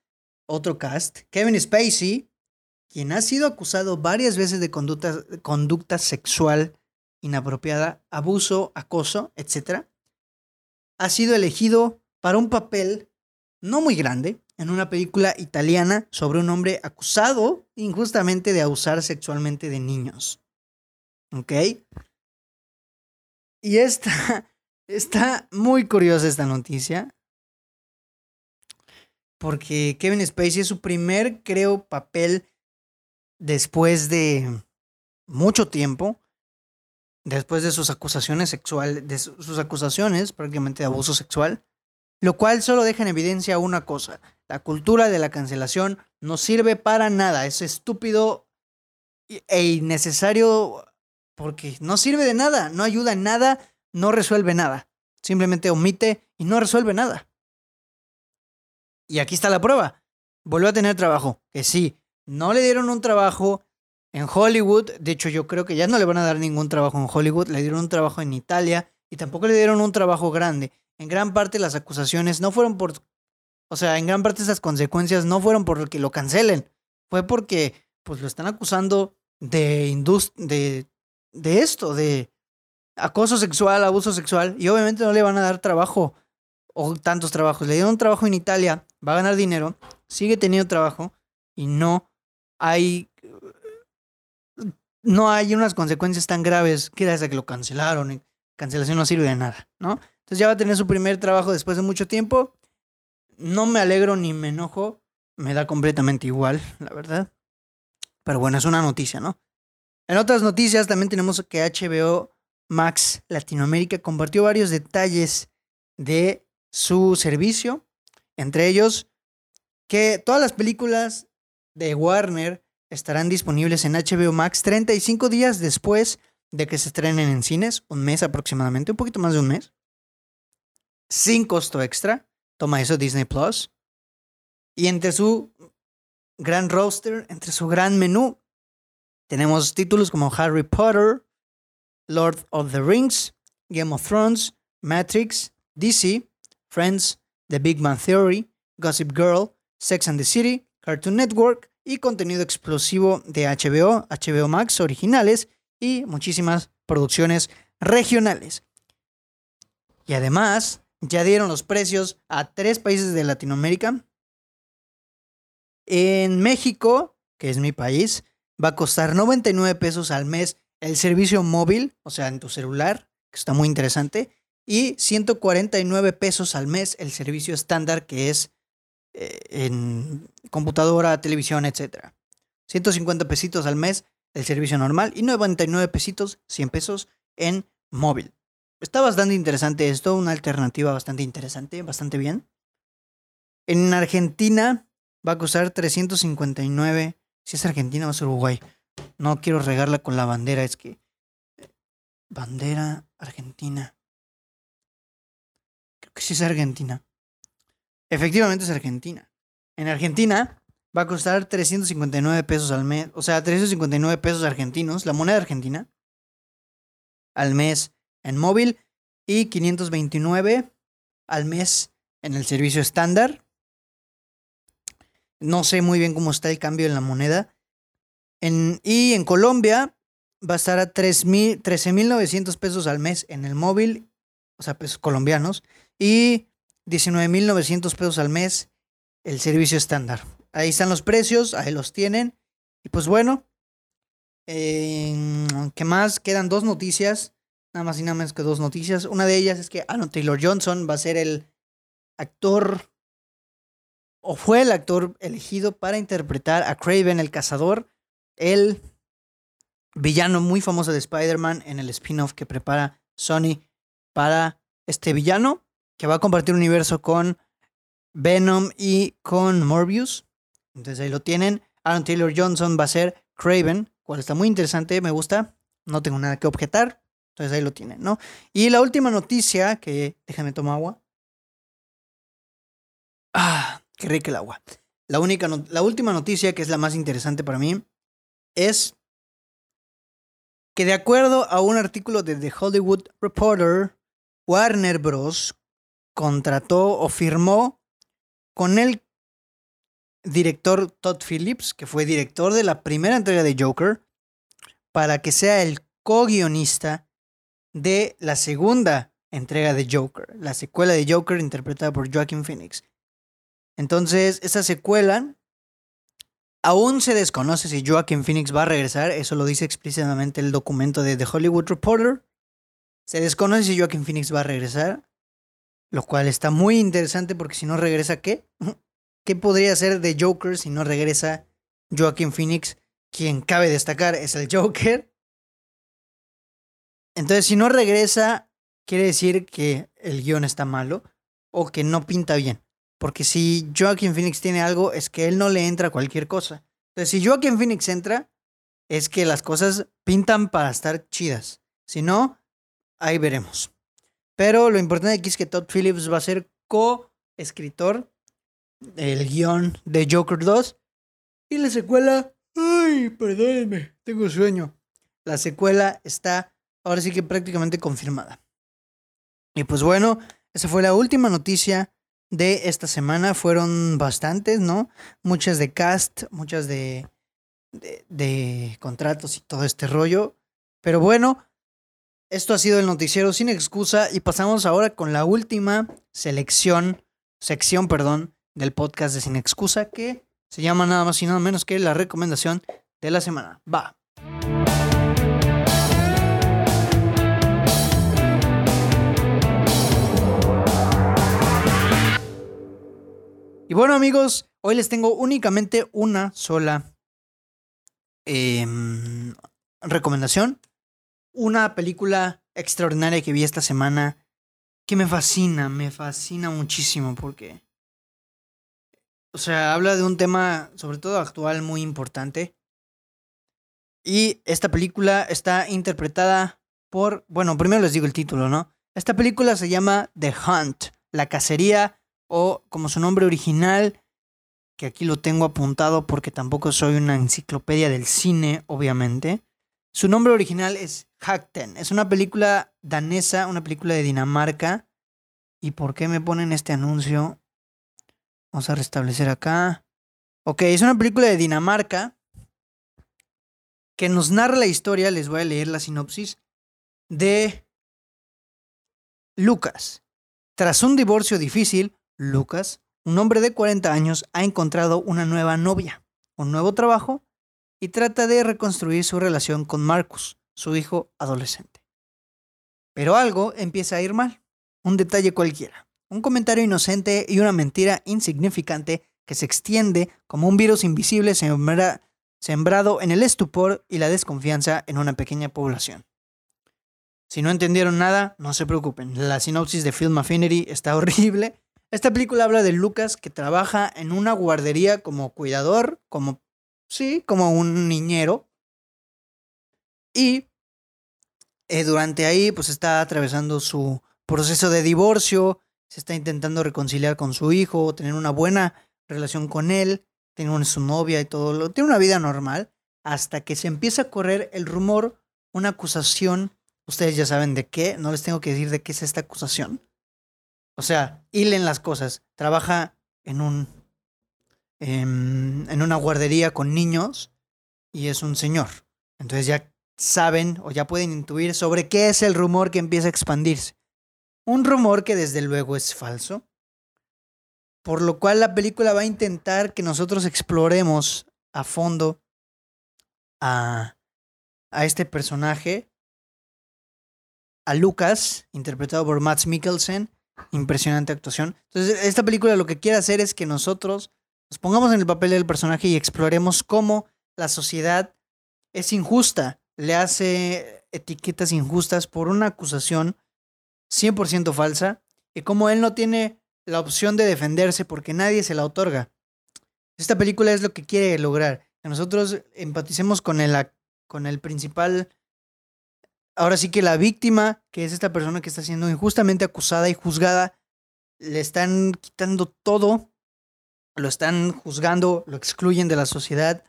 otro cast, Kevin Spacey quien ha sido acusado varias veces de conducta, conducta sexual inapropiada, abuso, acoso, etc., ha sido elegido para un papel no muy grande en una película italiana sobre un hombre acusado injustamente de abusar sexualmente de niños. ¿Ok? Y esta, <laughs> está muy curiosa esta noticia. Porque Kevin Spacey es su primer, creo, papel después de mucho tiempo, después de sus acusaciones sexuales, de sus acusaciones prácticamente de abuso sexual, lo cual solo deja en evidencia una cosa, la cultura de la cancelación no sirve para nada, es estúpido e innecesario porque no sirve de nada, no ayuda en nada, no resuelve nada, simplemente omite y no resuelve nada. Y aquí está la prueba, volvió a tener trabajo, que sí, no le dieron un trabajo en Hollywood. De hecho, yo creo que ya no le van a dar ningún trabajo en Hollywood. Le dieron un trabajo en Italia y tampoco le dieron un trabajo grande. En gran parte las acusaciones no fueron por... O sea, en gran parte esas consecuencias no fueron por que lo cancelen. Fue porque pues lo están acusando de, de, de esto, de acoso sexual, abuso sexual. Y obviamente no le van a dar trabajo o tantos trabajos. Le dieron un trabajo en Italia, va a ganar dinero, sigue teniendo trabajo y no hay no hay unas consecuencias tan graves que desde que lo cancelaron. Cancelación no sirve de nada, ¿no? Entonces ya va a tener su primer trabajo después de mucho tiempo. No me alegro ni me enojo. Me da completamente igual, la verdad. Pero bueno, es una noticia, ¿no? En otras noticias también tenemos que HBO Max Latinoamérica compartió varios detalles de su servicio, entre ellos que todas las películas de Warner estarán disponibles en HBO Max 35 días después de que se estrenen en cines, un mes aproximadamente, un poquito más de un mes, sin costo extra. Toma eso Disney Plus. Y entre su gran roster, entre su gran menú, tenemos títulos como Harry Potter, Lord of the Rings, Game of Thrones, Matrix, DC, Friends, The Big Man Theory, Gossip Girl, Sex and the City, Cartoon Network y contenido explosivo de HBO, HBO Max originales y muchísimas producciones regionales. Y además, ya dieron los precios a tres países de Latinoamérica. En México, que es mi país, va a costar 99 pesos al mes el servicio móvil, o sea, en tu celular, que está muy interesante, y 149 pesos al mes el servicio estándar, que es en computadora, televisión, etc. 150 pesitos al mes el servicio normal y 99 pesitos, 100 pesos en móvil. Está bastante interesante esto, una alternativa bastante interesante, bastante bien. En Argentina va a costar 359. Si es Argentina o es Uruguay. No quiero regarla con la bandera, es que... Bandera Argentina. Creo que sí es Argentina. Efectivamente es Argentina. En Argentina va a costar 359 pesos al mes, o sea, 359 pesos argentinos, la moneda argentina, al mes en móvil y 529 al mes en el servicio estándar. No sé muy bien cómo está el cambio en la moneda, y en Colombia va a estar a 13.900 pesos al mes en el móvil, o sea, pesos colombianos, y 19.900 pesos al mes el servicio estándar. Ahí están los precios, ahí los tienen. Y pues bueno, ¿qué más? Quedan dos noticias, nada más y nada menos que dos noticias. Una de ellas es que Alan Taylor Johnson va a ser el actor, o fue el actor elegido para interpretar a Craven el Cazador el villano muy famoso de Spider-Man en el spin-off que prepara Sony para este villano, que va a compartir universo con Venom y con Morbius. Entonces ahí lo tienen. Aaron Taylor Johnson va a ser Craven, cual está muy interesante, me gusta. No tengo nada que objetar. Entonces ahí lo tienen, ¿no? Y la última noticia, que déjame tomar agua. Ah, qué rica el agua. La, única la última noticia, que es la más interesante para mí, es que de acuerdo a un artículo de The Hollywood Reporter, Warner Bros. Contrató o firmó con el director Todd Phillips, que fue director de la primera entrega de Joker, para que sea el co-guionista de la segunda entrega de Joker, la secuela de Joker interpretada por Joaquin Phoenix. Entonces, esa secuela Aún se desconoce si Joaquin Phoenix va a regresar, eso lo dice explícitamente el documento de The Hollywood Reporter. Se desconoce si Joaquin Phoenix va a regresar, lo cual está muy interesante porque si no regresa, ¿qué? ¿Qué podría ser de Joker si no regresa Joaquin Phoenix? Quien cabe destacar es el Joker. Entonces, si no regresa, quiere decir que el guion está malo o que no pinta bien. Porque si Joaquin Phoenix tiene algo, es que él no le entra cualquier cosa. Entonces, si Joaquin Phoenix entra, es que las cosas pintan para estar chidas. Si no, ahí veremos. Pero lo importante aquí es que Todd Phillips va a ser co-escritor del guion de Joker 2. Y la secuela. Ay, perdónenme, tengo sueño. La secuela está ahora sí que prácticamente confirmada. Y pues bueno, esa fue la última noticia de esta semana fueron bastantes, ¿no? Muchas de cast, muchas de, de, contratos y todo este rollo. Pero bueno, esto ha sido el noticiero sin excusa y pasamos ahora con la última selección, sección, perdón, del podcast de Sin Excusa que se llama nada más y nada menos que la recomendación de la semana. Va. Y bueno amigos, hoy les tengo únicamente una sola... Em, recomendación. Una película extraordinaria que vi esta semana que me fascina, me fascina muchísimo porque, o sea, habla de un tema, sobre todo actual, muy importante. Y esta película está interpretada por, bueno, primero les digo el título, ¿no? Esta película se llama The Hunt, la cacería, o como su nombre original, que aquí lo tengo apuntado porque tampoco soy una enciclopedia del cine, obviamente. Su nombre original es Hackten. Es una película danesa, una película de Dinamarca. ¿Y por qué me ponen este anuncio? Vamos a restablecer acá. Ok, es una película de Dinamarca que nos narra la historia, les voy a leer la sinopsis, de Lucas. Tras un divorcio difícil, Lucas, un hombre de 40 años, ha encontrado una nueva novia, un nuevo trabajo y trata de reconstruir su relación con Marcus, su hijo adolescente. Pero algo empieza a ir mal. Un detalle cualquiera, un comentario inocente y una mentira insignificante que se extiende como un virus invisible sembrado en el estupor y la desconfianza en una pequeña población. Si no entendieron nada, no se preocupen. La sinopsis de Film Affinity está <laughs> horrible. Esta película habla de Lucas que trabaja en una guardería como cuidador, como sí, como un niñero. Y eh, durante ahí, pues está atravesando su proceso de divorcio, se está intentando reconciliar con su hijo, tener una buena relación con él, tener su novia y todo, lo, tiene una vida normal, hasta que se empieza a correr el rumor, una acusación, ustedes ya saben de qué, no les tengo que decir de qué es esta acusación. O sea, hilen las cosas, trabaja en un Em, en, una guardería con niños y es un señor. Entonces ya saben o ya pueden intuir sobre qué es el rumor que empieza a expandirse. Un rumor que desde luego es falso. Por lo cual la película va a intentar que nosotros exploremos a fondo a, a este personaje, a Lucas, interpretado por Max Mikkelsen. Impresionante actuación. Entonces, esta película lo que quiere hacer es que nosotros pongamos en el papel del personaje y exploremos cómo la sociedad es injusta, le hace etiquetas injustas por una acusación 100% falsa y cómo él no tiene la opción de defenderse porque nadie se la otorga. Esta película es lo que quiere lograr, que nosotros empaticemos con el, con el principal, ahora sí que la víctima, que es esta persona que está siendo injustamente acusada y juzgada, le están quitando todo lo están juzgando, lo excluyen de la sociedad,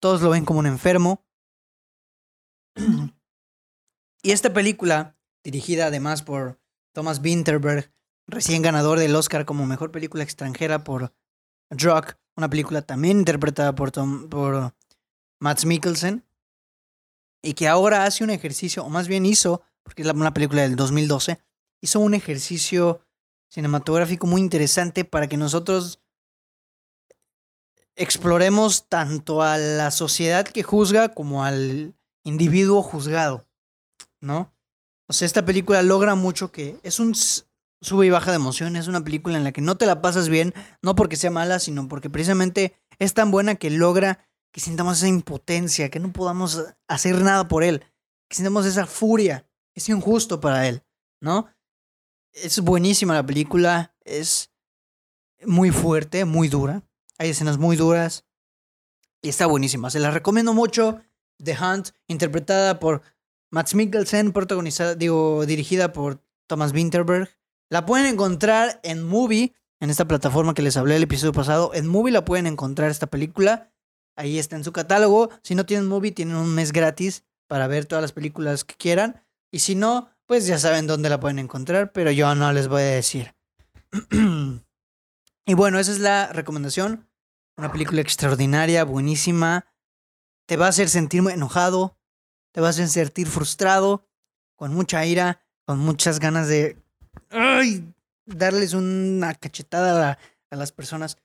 todos lo ven como un enfermo. <clears throat> y esta película, dirigida además por Thomas Winterberg, recién ganador del Oscar como mejor película extranjera por Drug, una película también interpretada por, Tom, por Matt Mikkelsen, y que ahora hace un ejercicio, o más bien hizo, porque es una película del 2012, hizo un ejercicio cinematográfico muy interesante para que nosotros exploremos tanto a la sociedad que juzga como al individuo juzgado, ¿no? O sea, esta película logra mucho que es un sube y baja de emociones, es una película en la que no te la pasas bien, no porque sea mala, sino porque precisamente es tan buena que logra que sintamos esa impotencia, que no podamos hacer nada por él, que sintamos esa furia, es injusto para él, ¿no? Es buenísima la película, es muy fuerte, muy dura, hay escenas muy duras y está buenísima. Se la recomiendo mucho. The Hunt, interpretada por Max Mikkelsen, protagonizada, digo, dirigida por Thomas Winterberg. La pueden encontrar en Movie, en esta plataforma que les hablé el episodio pasado. En Movie la pueden encontrar esta película. Ahí está en su catálogo. Si no tienen Movie, tienen un mes gratis para ver todas las películas que quieran. Y si no, pues ya saben dónde la pueden encontrar, pero yo no les voy a decir. <clears throat> y bueno, esa es la recomendación. Una película extraordinaria, buenísima. Te va a hacer sentir enojado, te va a hacer sentir frustrado, con mucha ira, con muchas ganas de ay, darles una cachetada a, a las personas.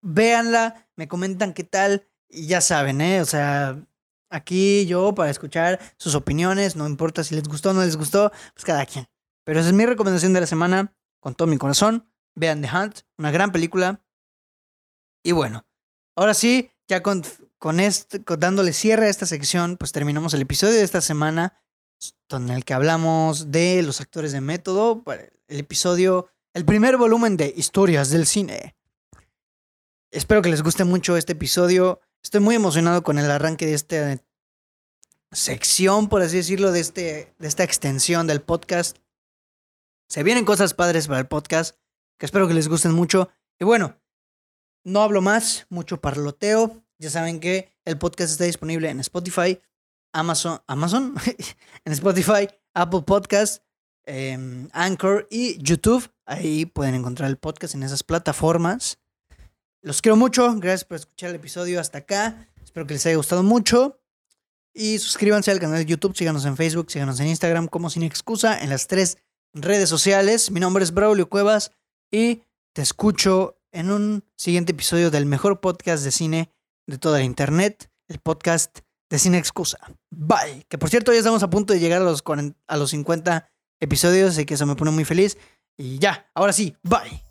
Véanla, me comentan qué tal y ya saben, ¿eh? O sea, aquí yo para escuchar sus opiniones, no importa si les gustó o no les gustó, pues cada quien. Pero esa es mi recomendación de la semana, con todo mi corazón. Vean The Hunt, una gran película, y bueno, ahora sí, ya con, con, dándole cierre a esta sección, pues terminamos el episodio de esta semana, en el que hablamos de los actores de método, el episodio, el primer volumen de historias del cine. Espero que les guste mucho este episodio. Estoy muy emocionado con el arranque de esta sección, por así decirlo, de, este, de esta extensión del podcast. Se vienen cosas padres para el podcast que espero que les gusten mucho. Y bueno, no hablo más, mucho parloteo. Ya saben que el podcast está disponible en Spotify, Amazon, Amazon, <laughs> en Spotify, Apple Podcast, em, Anchor y YouTube. Ahí pueden encontrar el podcast en esas plataformas. Los quiero mucho. Gracias por escuchar el episodio hasta acá. Espero que les haya gustado mucho. Y suscríbanse al canal de YouTube, síganos en Facebook, síganos en Instagram como Sin Excusa, en las tres redes sociales. Mi nombre es Braulio Cuevas y te escucho en un siguiente episodio del mejor podcast de cine de toda la internet, el podcast de Cine Excusa. Bye. Que por cierto, ya estamos a punto de llegar a los, a los 50 episodios, así que eso me pone muy feliz. Y ya, ahora sí, bye.